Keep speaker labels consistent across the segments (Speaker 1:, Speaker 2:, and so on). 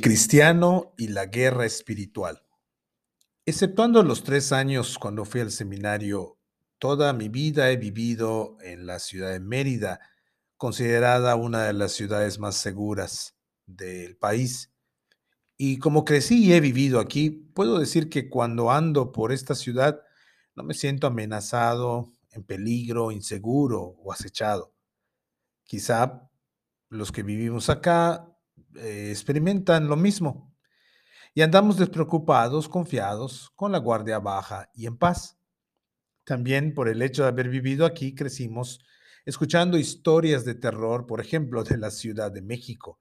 Speaker 1: Cristiano y la guerra espiritual. Exceptuando los tres años cuando fui al seminario, toda mi vida he vivido en la ciudad de Mérida, considerada una de las ciudades más seguras del país. Y como crecí y he vivido aquí, puedo decir que cuando ando por esta ciudad no me siento amenazado, en peligro, inseguro o acechado. Quizá los que vivimos acá eh, experimentan lo mismo y andamos despreocupados, confiados, con la guardia baja y en paz. También por el hecho de haber vivido aquí, crecimos escuchando historias de terror, por ejemplo, de la Ciudad de México.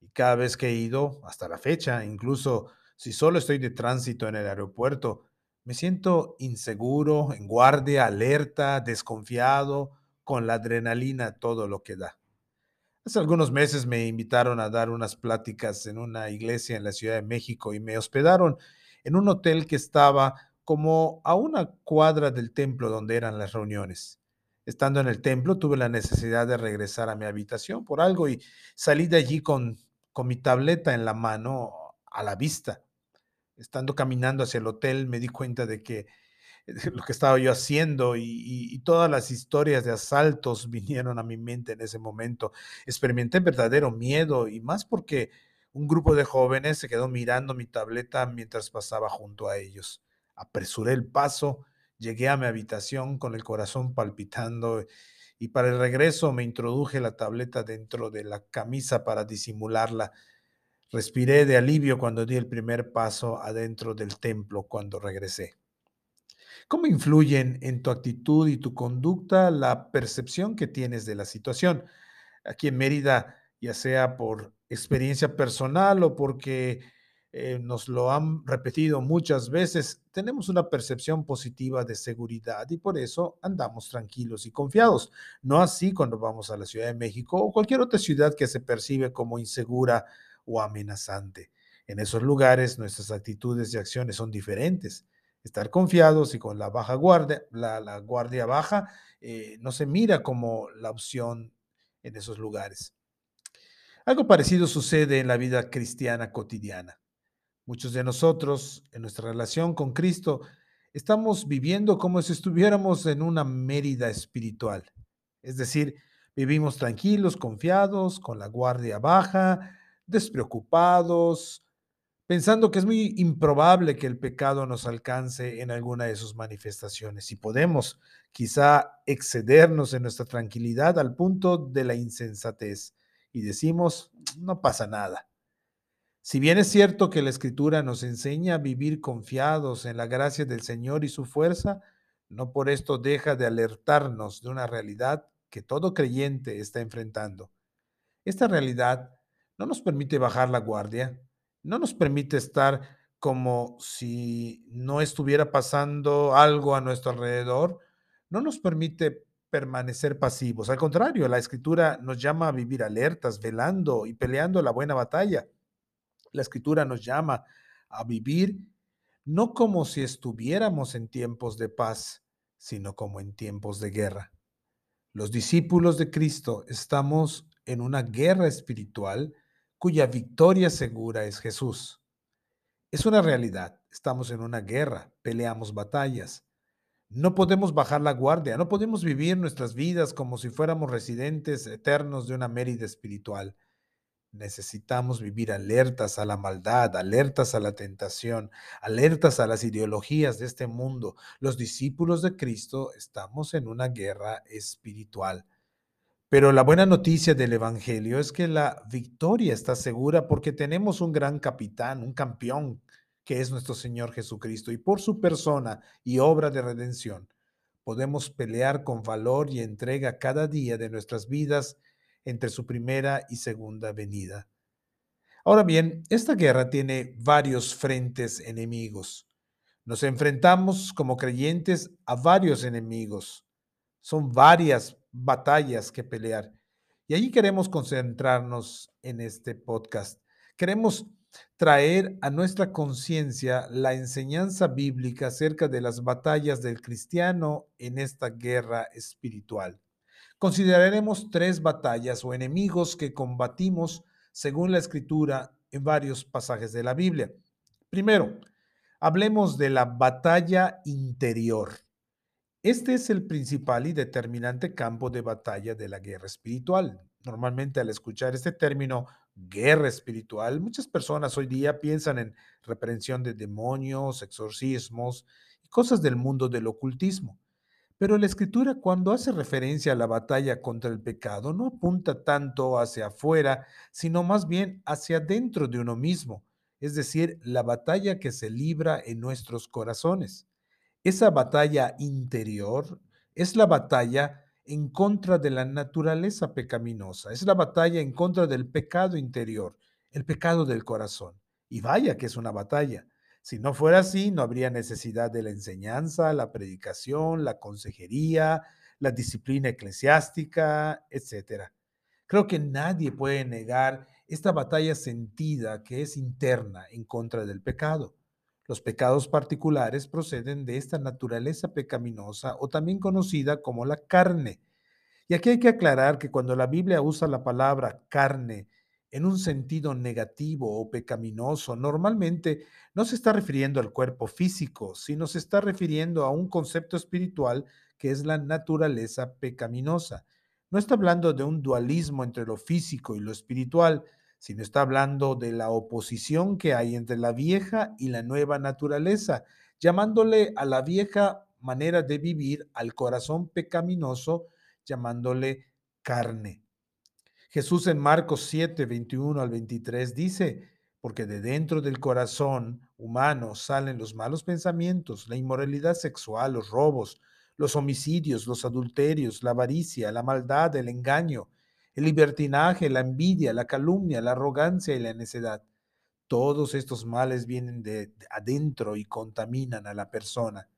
Speaker 1: Y cada vez que he ido, hasta la fecha, incluso si solo estoy de tránsito en el aeropuerto, me siento inseguro, en guardia, alerta, desconfiado, con la adrenalina todo lo que da. Hace algunos meses me invitaron a dar unas pláticas en una iglesia en la Ciudad de México y me hospedaron en un hotel que estaba como a una cuadra del templo donde eran las reuniones. Estando en el templo tuve la necesidad de regresar a mi habitación por algo y salí de allí con, con mi tableta en la mano a la vista. Estando caminando hacia el hotel me di cuenta de que lo que estaba yo haciendo y, todas las historias de asaltos vinieron a mi mente en ese momento. Experimenté verdadero miedo y más porque un grupo de jóvenes se quedó mirando mi tableta mientras pasaba junto a ellos. Apresuré el paso, llegué a mi habitación con el corazón palpitando y para el regreso me introduje la tableta dentro de la camisa para disimularla. Respiré de alivio cuando di el primer paso adentro del templo cuando regresé. ¿Cómo influyen en tu actitud y tu conducta la percepción que tienes de la situación? Aquí en Mérida, ya sea por experiencia personal o porque eh, nos lo han repetido muchas veces, tenemos una percepción positiva de seguridad y por eso andamos tranquilos y confiados. No así cuando vamos a la Ciudad de México o cualquier otra ciudad que se percibe como insegura o amenazante. En esos lugares nuestras actitudes y acciones son diferentes estar confiados y con la baja guardia, la, guardia baja, eh, no se mira como la opción en esos lugares. Algo parecido sucede en la vida cristiana cotidiana. Muchos de nosotros, en nuestra relación con Cristo, estamos viviendo como si estuviéramos en una Mérida espiritual. Es decir, vivimos tranquilos, confiados, con la guardia baja, despreocupados, pensando que es muy improbable que el pecado nos alcance en alguna de sus manifestaciones y podemos quizá excedernos en nuestra tranquilidad al punto de la insensatez y decimos, no pasa nada. Si bien es cierto que la escritura nos enseña a vivir confiados en la gracia del Señor y su fuerza, no por esto deja de alertarnos de una realidad que todo creyente está enfrentando. Esta realidad no nos permite bajar la guardia, no nos permite estar como si no estuviera pasando algo a nuestro alrededor, no nos permite permanecer pasivos. Al contrario, la escritura nos llama a vivir alertas, velando y peleando la buena batalla. La escritura nos llama a vivir no como si estuviéramos en tiempos de paz, sino como en tiempos de guerra. Los discípulos de Cristo estamos en una guerra espiritual cuya victoria segura es Jesús. Es una realidad, estamos en una guerra, peleamos batallas. No podemos bajar la guardia, no podemos vivir nuestras vidas como si fuéramos residentes eternos de una Mérida espiritual. Necesitamos vivir alertas a la maldad, alertas a la tentación, alertas a las ideologías de este mundo. Los discípulos de Cristo estamos en una guerra espiritual. Pero la buena noticia del Evangelio es que la victoria está segura porque tenemos un gran capitán, un campeón, que es nuestro Señor Jesucristo. Y por su persona y obra de redención, podemos pelear con valor y entrega cada día de nuestras vidas entre su primera y segunda venida. Ahora bien, esta guerra tiene varios frentes enemigos. Nos enfrentamos como creyentes a varios enemigos. Son varias batallas que pelear. Y allí queremos concentrarnos en este podcast. Queremos traer a nuestra conciencia la enseñanza bíblica acerca de las batallas del cristiano en esta guerra espiritual. Consideraremos tres batallas o enemigos que combatimos según la escritura en varios pasajes de la Biblia. Primero, hablemos de la batalla interior. Este es el principal y determinante campo de batalla de la guerra espiritual. Normalmente al escuchar este término guerra espiritual, muchas personas hoy día piensan en reprensión de demonios, exorcismos y cosas del mundo del ocultismo. Pero la escritura cuando hace referencia a la batalla contra el pecado no apunta tanto hacia afuera, sino más bien hacia dentro de uno mismo, es decir, la batalla que se libra en nuestros corazones. Esa batalla interior es la batalla en contra de la naturaleza pecaminosa, es la batalla en contra del pecado interior, el pecado del corazón. Y vaya que es una batalla. Si no fuera así, no habría necesidad de la enseñanza, la predicación, la consejería, la disciplina eclesiástica, etc. Creo que nadie puede negar esta batalla sentida que es interna en contra del pecado. Los pecados particulares proceden de esta naturaleza pecaminosa o también conocida como la carne. Y aquí hay que aclarar que cuando la Biblia usa la palabra carne en un sentido negativo o pecaminoso, normalmente no se está refiriendo al cuerpo físico, sino se está refiriendo a un concepto espiritual que es la naturaleza pecaminosa. No está hablando de un dualismo entre lo físico y lo espiritual, sino está hablando de la oposición que hay entre la vieja y la nueva naturaleza, llamándole a la vieja manera de vivir al corazón pecaminoso, llamándole carne. Jesús en Marcos 7, 21 al 23 dice, porque de dentro del corazón humano salen los malos pensamientos, la inmoralidad sexual, los robos, los homicidios, los adulterios, la avaricia, la maldad, el engaño, el libertinaje, la envidia, la calumnia, la arrogancia y la necedad. Todos estos males vienen de adentro y contaminan a la persona.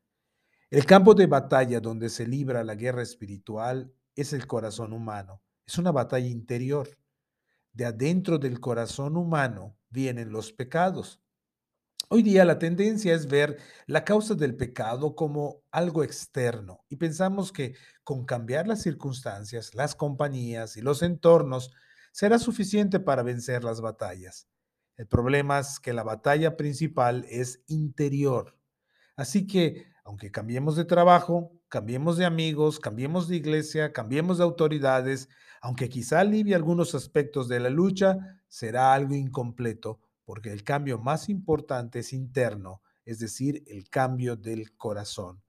Speaker 1: El campo de batalla donde se libra la guerra espiritual es el corazón humano. Es una batalla interior. De adentro del corazón humano vienen los pecados. Hoy día la tendencia es ver la causa del pecado como algo externo y pensamos que con cambiar las circunstancias, las compañías y los entornos será suficiente para vencer las batallas. El problema es que la batalla principal es interior. Así que, aunque cambiemos de trabajo, cambiemos de amigos, cambiemos de iglesia, cambiemos de autoridades, aunque quizá alivie algunos aspectos de la lucha, será algo incompleto porque el cambio más importante es interno, es decir, el cambio del corazón.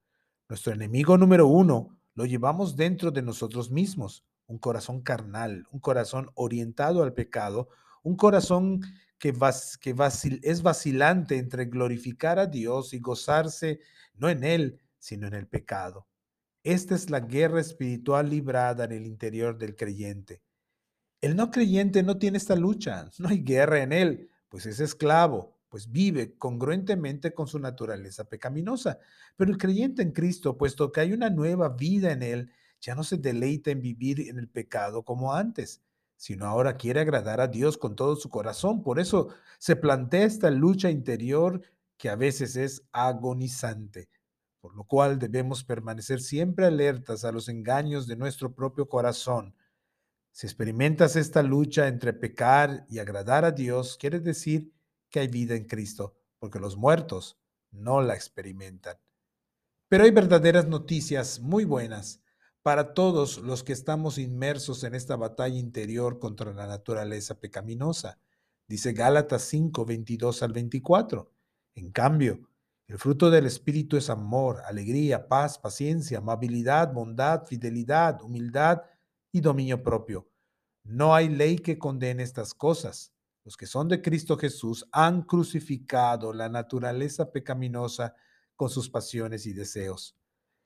Speaker 1: Nuestro enemigo número uno lo llevamos dentro de nosotros mismos, un corazón carnal, un corazón orientado al pecado, un corazón que, es vacilante entre glorificar a Dios y gozarse no en Él, sino en el pecado. Esta es la guerra espiritual librada en el interior del creyente. El no creyente no tiene esta lucha, no hay guerra en él, pues es esclavo, pues vive congruentemente con su naturaleza pecaminosa. Pero el creyente en Cristo, puesto que hay una nueva vida en él, ya no se deleita en vivir en el pecado como antes, sino ahora quiere agradar a Dios con todo su corazón. Por eso se plantea esta lucha interior que a veces es agonizante, por lo cual debemos permanecer siempre alertas a los engaños de nuestro propio corazón si experimentas esta lucha entre pecar y agradar a Dios, quiere decir que hay vida en Cristo, porque los muertos no la experimentan. Pero hay verdaderas noticias muy buenas para todos los que estamos inmersos en esta batalla interior contra la naturaleza pecaminosa. Dice Gálatas 5, 22 al 24. En cambio, el fruto del Espíritu es amor, alegría, paz, paciencia, amabilidad, bondad, fidelidad, humildad, y dominio propio. No hay ley que condene estas cosas. Los que son de Cristo Jesús han crucificado la naturaleza pecaminosa con sus pasiones y deseos.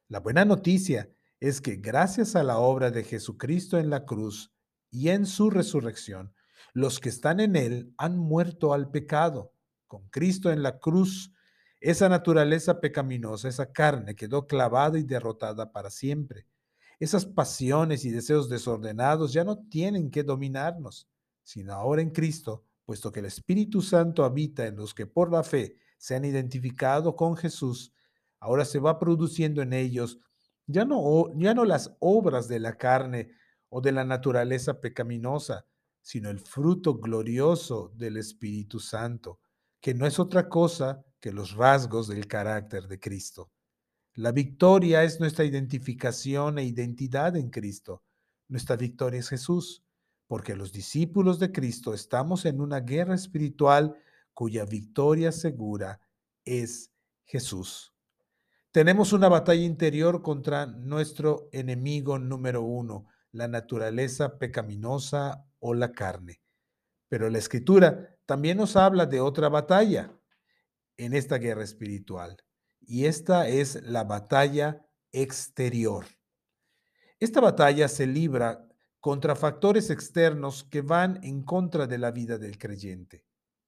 Speaker 1: La buena noticia es que gracias a la obra de Jesucristo en la cruz y en su resurrección, los que están en Él han muerto al pecado. Con Cristo en la cruz, esa naturaleza pecaminosa, esa carne quedó clavada y derrotada para siempre. Esas pasiones y deseos desordenados ya no tienen que dominarnos, sino ahora en Cristo, puesto que el Espíritu Santo habita en los que por la fe se han identificado con Jesús, ahora se va produciendo en ellos ya no, ya no las obras de la carne o de la naturaleza pecaminosa, sino el fruto glorioso del Espíritu Santo, que no es otra cosa que los rasgos del carácter de Cristo. La victoria es nuestra identificación e identidad en Cristo. Nuestra victoria es Jesús, porque los discípulos de Cristo estamos en una guerra espiritual cuya victoria segura es Jesús. Tenemos una batalla interior contra nuestro enemigo número uno, la naturaleza pecaminosa o la carne. Pero la escritura también nos habla de otra batalla en esta guerra espiritual, y esta es la batalla exterior. Esta batalla se libra contra factores externos que van en contra de la vida del creyente.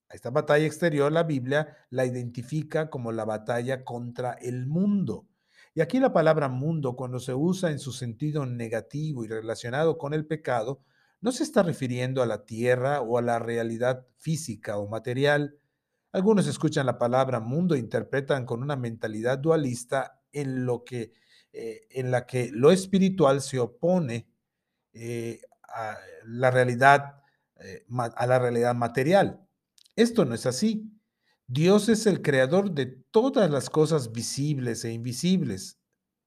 Speaker 1: Esta batalla exterior la Biblia la identifica como la batalla contra el mundo. Y aquí la palabra mundo, cuando se usa en su sentido negativo y relacionado con el pecado, no se está refiriendo a la tierra o a la realidad física o material. Algunos escuchan la palabra mundo e interpretan con una mentalidad dualista en, lo que, eh, en la que lo espiritual se opone eh, a la realidad, eh, a la realidad material. Esto no es así. Dios es el creador de todas las cosas visibles e invisibles.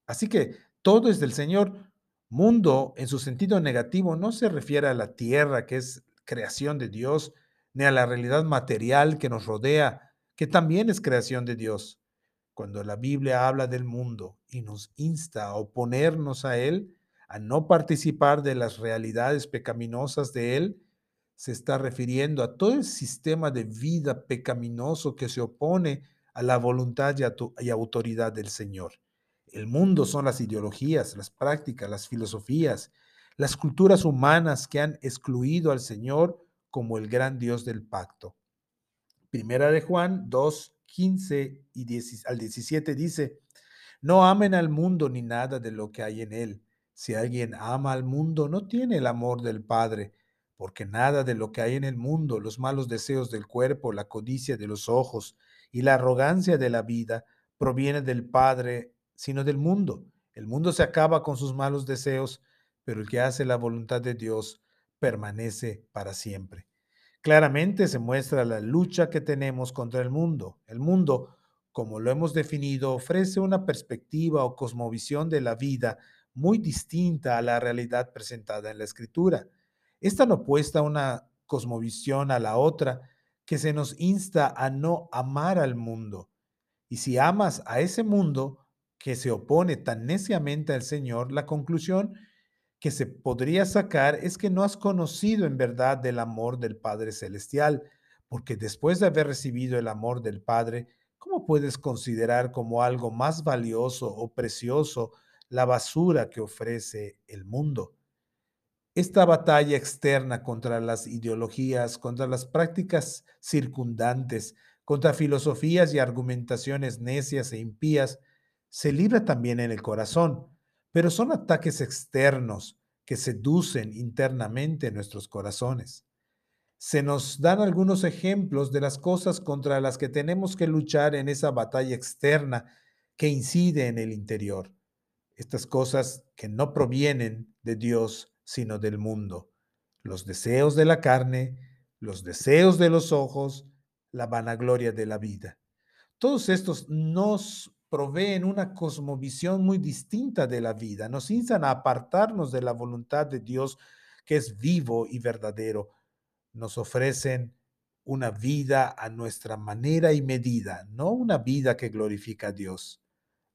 Speaker 1: Así que todo es del Señor. Mundo, en su sentido negativo, no se refiere a la tierra, que es creación de Dios, ni a la realidad material que nos rodea, que también es creación de Dios. Cuando la Biblia habla del mundo y nos insta a oponernos a él, a no participar de las realidades pecaminosas de él, se está refiriendo a todo el sistema de vida pecaminoso que se opone a la voluntad y, autoridad del Señor. El mundo son las ideologías, las prácticas, las filosofías, las culturas humanas que han excluido al Señor como el gran Dios del pacto. Primera de Juan 2, 15 y al 17 dice, no amen al mundo ni nada de lo que hay en él. Si alguien ama al mundo, no tiene el amor del Padre porque nada de lo que hay en el mundo, los malos deseos del cuerpo, la codicia de los ojos y la arrogancia de la vida, proviene del Padre, sino del mundo. El mundo se acaba con sus malos deseos, pero el que hace la voluntad de Dios permanece para siempre. Claramente se muestra la lucha que tenemos contra el mundo. El mundo, como lo hemos definido, ofrece una perspectiva o cosmovisión de la vida muy distinta a la realidad presentada en la Escritura. Esta no opuesta una cosmovisión a la otra que se nos insta a no amar al mundo. Y si amas a ese mundo que se opone tan neciamente al Señor, la conclusión que se podría sacar es que no has conocido en verdad del amor del Padre Celestial, porque después de haber recibido el amor del Padre, ¿cómo puedes considerar como algo más valioso o precioso la basura que ofrece el mundo? esta batalla externa contra las ideologías, contra las prácticas circundantes, contra filosofías y argumentaciones necias e impías, se libra también en el corazón, pero son ataques externos que seducen internamente nuestros corazones. Se nos dan algunos ejemplos de las cosas contra las que tenemos que luchar en esa batalla externa que incide en el interior. Estas cosas que no provienen de Dios, sino del mundo. Los deseos de la carne, los deseos de los ojos, la vanagloria de la vida. Todos estos nos proveen una cosmovisión muy distinta de la vida, nos instan a apartarnos de la voluntad de Dios que es vivo y verdadero. Nos ofrecen una vida a nuestra manera y medida, no una vida que glorifica a Dios.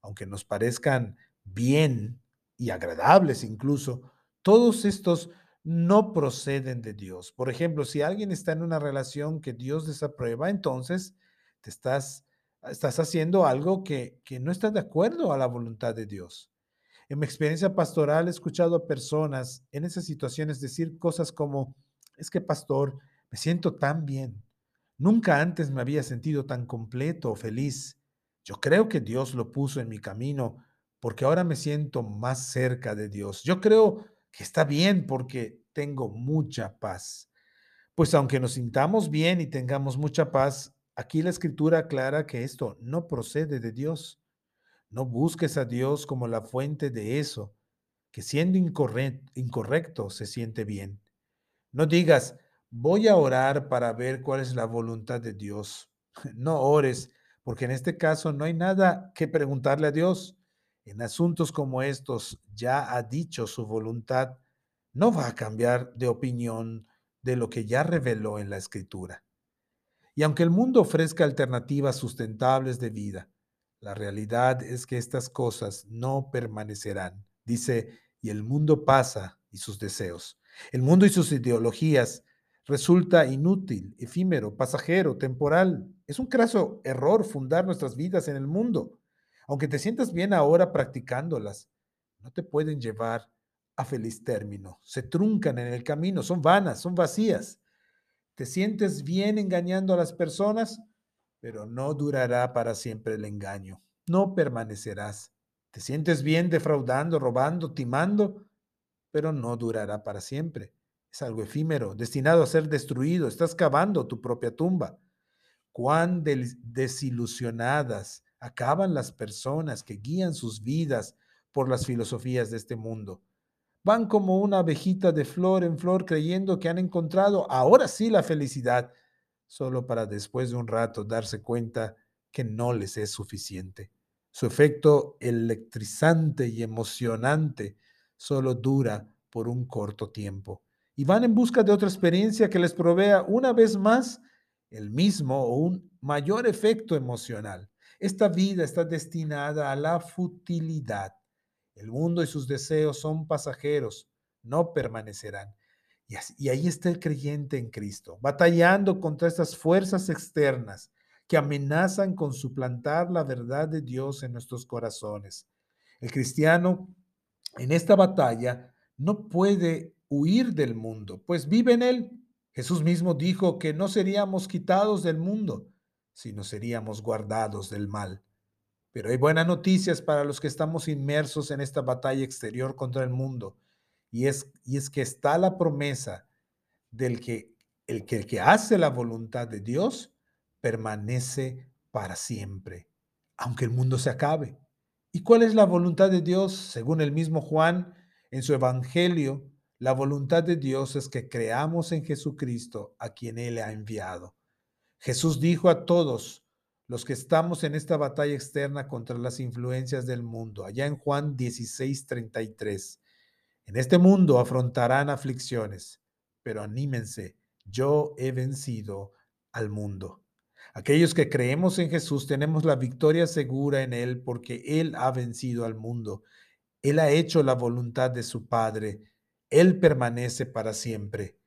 Speaker 1: Aunque nos parezcan bien y agradables incluso, todos estos no proceden de Dios. Por ejemplo, si alguien está en una relación que Dios desaprueba, entonces te estás, estás haciendo algo que, que no está de acuerdo a la voluntad de Dios. En mi experiencia pastoral he escuchado a personas en esas situaciones decir cosas como, es que pastor, me siento tan bien. Nunca antes me había sentido tan completo o feliz. Yo creo que Dios lo puso en mi camino porque ahora me siento más cerca de Dios. Yo creo que está bien porque tengo mucha paz. Pues aunque nos sintamos bien y tengamos mucha paz, aquí la escritura aclara que esto no procede de Dios. No busques a Dios como la fuente de eso, que siendo incorrecto, se siente bien. No digas, voy a orar para ver cuál es la voluntad de Dios. No ores, porque en este caso no hay nada que preguntarle a Dios. En asuntos como estos ya ha dicho su voluntad, no va a cambiar de opinión de lo que ya reveló en la escritura. Y aunque el mundo ofrezca alternativas sustentables de vida, la realidad es que estas cosas no permanecerán. Dice, y el mundo pasa y sus deseos. El mundo y sus ideologías resulta inútil, efímero, pasajero, temporal. Es un craso error fundar nuestras vidas en el mundo. Aunque te sientas bien ahora practicándolas, no te pueden llevar a feliz término. Se truncan en el camino, son vanas, son vacías. Te sientes bien engañando a las personas, pero no durará para siempre el engaño. No permanecerás. Te sientes bien defraudando, robando, timando, pero no durará para siempre. Es algo efímero, destinado a ser destruido. Estás cavando tu propia tumba. Cuán desilusionadas acaban las personas que guían sus vidas por las filosofías de este mundo. Van como una abejita de flor en flor creyendo que han encontrado ahora sí la felicidad, solo para después de un rato darse cuenta que no les es suficiente. Su efecto electrizante y emocionante solo dura por un corto tiempo y van en busca de otra experiencia que les provea una vez más el mismo o un mayor efecto emocional. Esta vida está destinada a la futilidad. El mundo y sus deseos son pasajeros, no permanecerán. Y, ahí está el creyente en Cristo, batallando contra estas fuerzas externas que amenazan con suplantar la verdad de Dios en nuestros corazones. El cristiano en esta batalla no puede huir del mundo, pues vive en él. Jesús mismo dijo que no seríamos quitados del mundo, sino seríamos guardados del mal. Pero hay buenas noticias para los que estamos inmersos en esta batalla exterior contra el mundo, y es, y es que está la promesa del que el, que el que hace la voluntad de Dios permanece para siempre, aunque el mundo se acabe. ¿Y cuál es la voluntad de Dios? Según el mismo Juan en su Evangelio, la voluntad de Dios es que creamos en Jesucristo, a quien Él ha enviado. Jesús dijo a todos los que estamos en esta batalla externa contra las influencias del mundo, allá en Juan 16:33, en este mundo afrontarán aflicciones, pero anímense, yo he vencido al mundo. Aquellos que creemos en Jesús tenemos la victoria segura en Él porque Él ha vencido al mundo. Él ha hecho la voluntad de su Padre él permanece para siempre.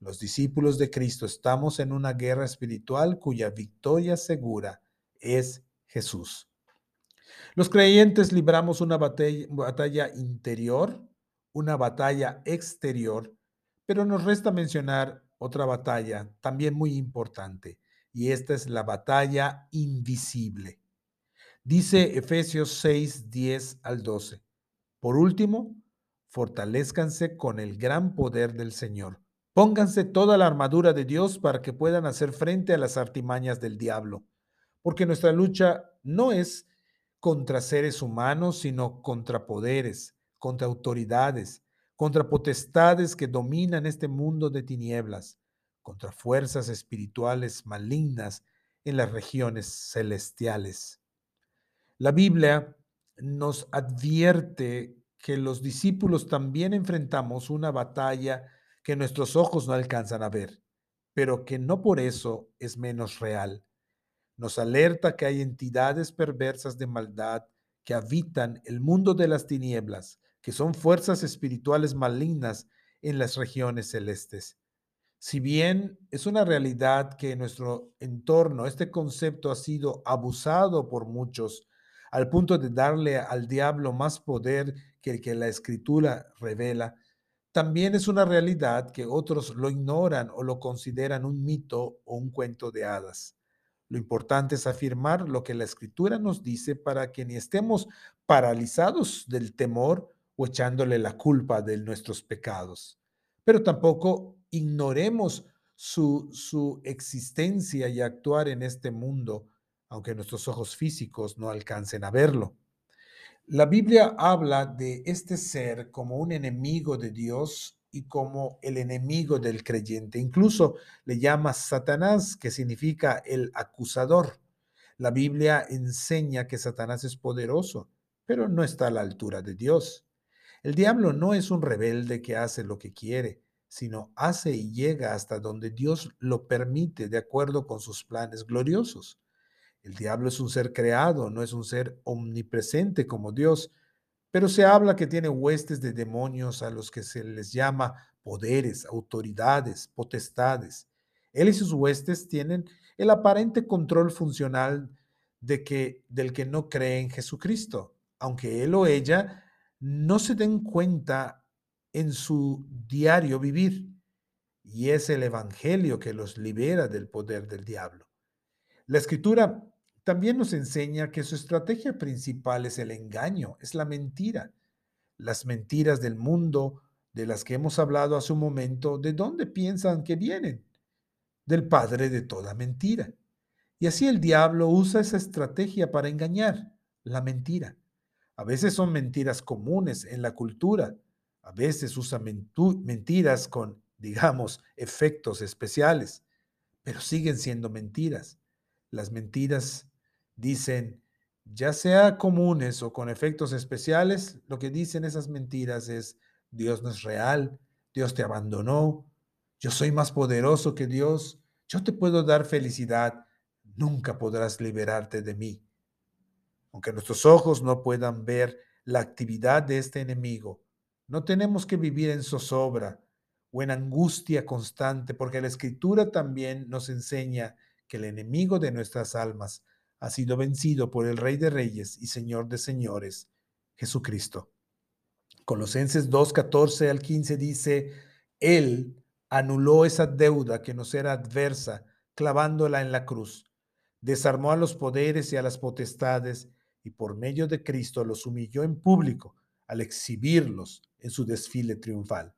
Speaker 1: Los discípulos de Cristo estamos en una guerra espiritual cuya victoria segura es Jesús. Los creyentes libramos una batalla, interior, una batalla exterior, pero nos resta mencionar otra batalla también muy importante, y esta es la batalla invisible. Dice Efesios 6, 10 al 12. Por último, fortalezcanse con el gran poder del Señor. Pónganse toda la armadura de Dios para que puedan hacer frente a las artimañas del diablo, porque nuestra lucha no es contra seres humanos, sino contra poderes, contra autoridades, contra potestades que dominan este mundo de tinieblas, contra fuerzas espirituales malignas en las regiones celestiales. La Biblia nos advierte que los discípulos también enfrentamos una batalla que nuestros ojos no alcanzan a ver, pero que no por eso es menos real. Nos alerta que hay entidades perversas de maldad que habitan el mundo de las tinieblas, que son fuerzas espirituales malignas en las regiones celestes. Si bien es una realidad que en nuestro entorno este concepto ha sido abusado por muchos, al punto de darle al diablo más poder que el que la escritura revela, también es una realidad que otros lo ignoran o lo consideran un mito o un cuento de hadas. Lo importante es afirmar lo que la escritura nos dice para que ni estemos paralizados del temor o echándole la culpa de nuestros pecados, pero tampoco ignoremos su, su existencia y actuar en este mundo, aunque nuestros ojos físicos no alcancen a verlo. La Biblia habla de este ser como un enemigo de Dios y como el enemigo del creyente. Incluso le llama Satanás, que significa el acusador. La Biblia enseña que Satanás es poderoso, pero no está a la altura de Dios. El diablo no es un rebelde que hace lo que quiere, sino hace y llega hasta donde Dios lo permite de acuerdo con sus planes gloriosos. El diablo es un ser creado, no es un ser omnipresente como Dios, pero se habla que tiene huestes de demonios a los que se les llama poderes, autoridades, potestades. Él y sus huestes tienen el aparente control funcional de que, del que no cree en Jesucristo, aunque él o ella no se den cuenta en su diario vivir. Y es el Evangelio que los libera del poder del diablo. La escritura también nos enseña que su estrategia principal es el engaño, es la mentira. Las mentiras del mundo de las que hemos hablado hace un momento, ¿de dónde piensan que vienen? Del padre de toda mentira. Y así el diablo usa esa estrategia para engañar, la mentira. A veces son mentiras comunes en la cultura, a veces usa mentiras con, digamos, efectos especiales, pero siguen siendo mentiras. Las mentiras dicen, ya sea comunes o con efectos especiales, lo que dicen esas mentiras es, Dios no es real, Dios te abandonó, yo soy más poderoso que Dios, yo te puedo dar felicidad, nunca podrás liberarte de mí. Aunque nuestros ojos no puedan ver la actividad de este enemigo, no tenemos que vivir en zozobra o en angustia constante, porque la escritura también nos enseña que el enemigo de nuestras almas ha sido vencido por el Rey de Reyes y Señor de Señores, Jesucristo. Colosenses 2, 14 al 15 dice, Él anuló esa deuda que nos era adversa, clavándola en la cruz. Desarmó a los poderes y a las potestades y por medio de Cristo los humilló en público al exhibirlos en su desfile triunfal.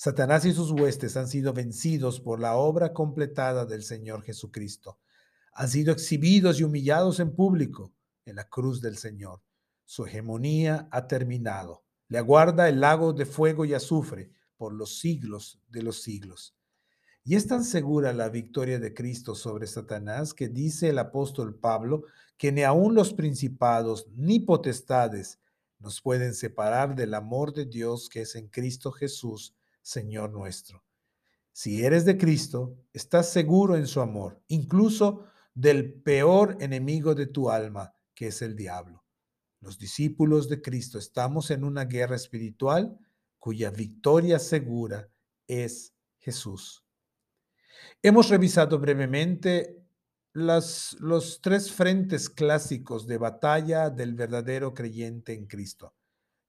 Speaker 1: Satanás y sus huestes han sido vencidos por la obra completada del Señor Jesucristo han sido exhibidos y humillados en público en la cruz del Señor. Su hegemonía ha terminado. Le aguarda el lago de fuego y azufre por los siglos de los siglos. Y es tan segura la victoria de Cristo sobre Satanás que dice el apóstol Pablo que ni aun los principados ni potestades nos pueden separar del amor de Dios que es en Cristo Jesús, Señor nuestro. Si eres de Cristo, estás seguro en su amor, incluso del peor enemigo de tu alma, que es el diablo. Los discípulos de Cristo estamos en una guerra espiritual cuya victoria segura es Jesús. Hemos revisado brevemente las, los tres frentes clásicos de batalla del verdadero creyente en Cristo.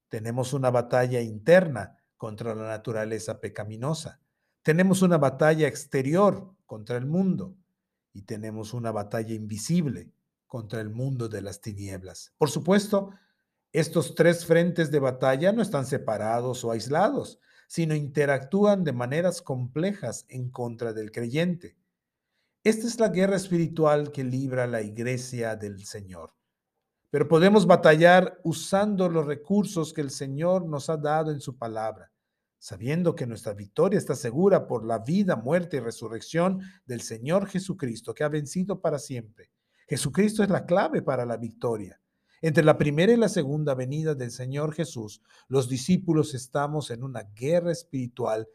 Speaker 1: Tenemos una batalla interna contra la naturaleza pecaminosa. Tenemos una batalla exterior contra el mundo y tenemos una batalla invisible contra el mundo de las tinieblas. Por supuesto, estos tres frentes de batalla no están separados o aislados, sino interactúan de maneras complejas en contra del creyente. Esta es la guerra espiritual que libra la iglesia del Señor. Pero podemos batallar usando los recursos que el Señor nos ha dado en su palabra sabiendo que nuestra victoria está segura por la vida, muerte y resurrección del Señor Jesucristo, que ha vencido para siempre. Jesucristo es la clave para la victoria. Entre la primera y la segunda venida del Señor Jesús, los discípulos estamos en una guerra espiritual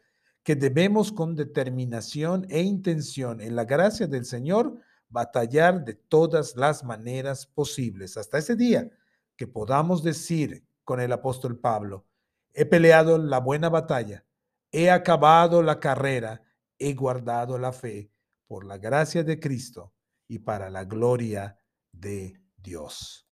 Speaker 1: que debemos con determinación e intención, en la gracia del Señor, batallar de todas las maneras posibles, hasta ese día que podamos decir con el apóstol Pablo, He peleado la buena batalla, he acabado la carrera, he guardado la fe por la gracia de Cristo y para la gloria de Dios.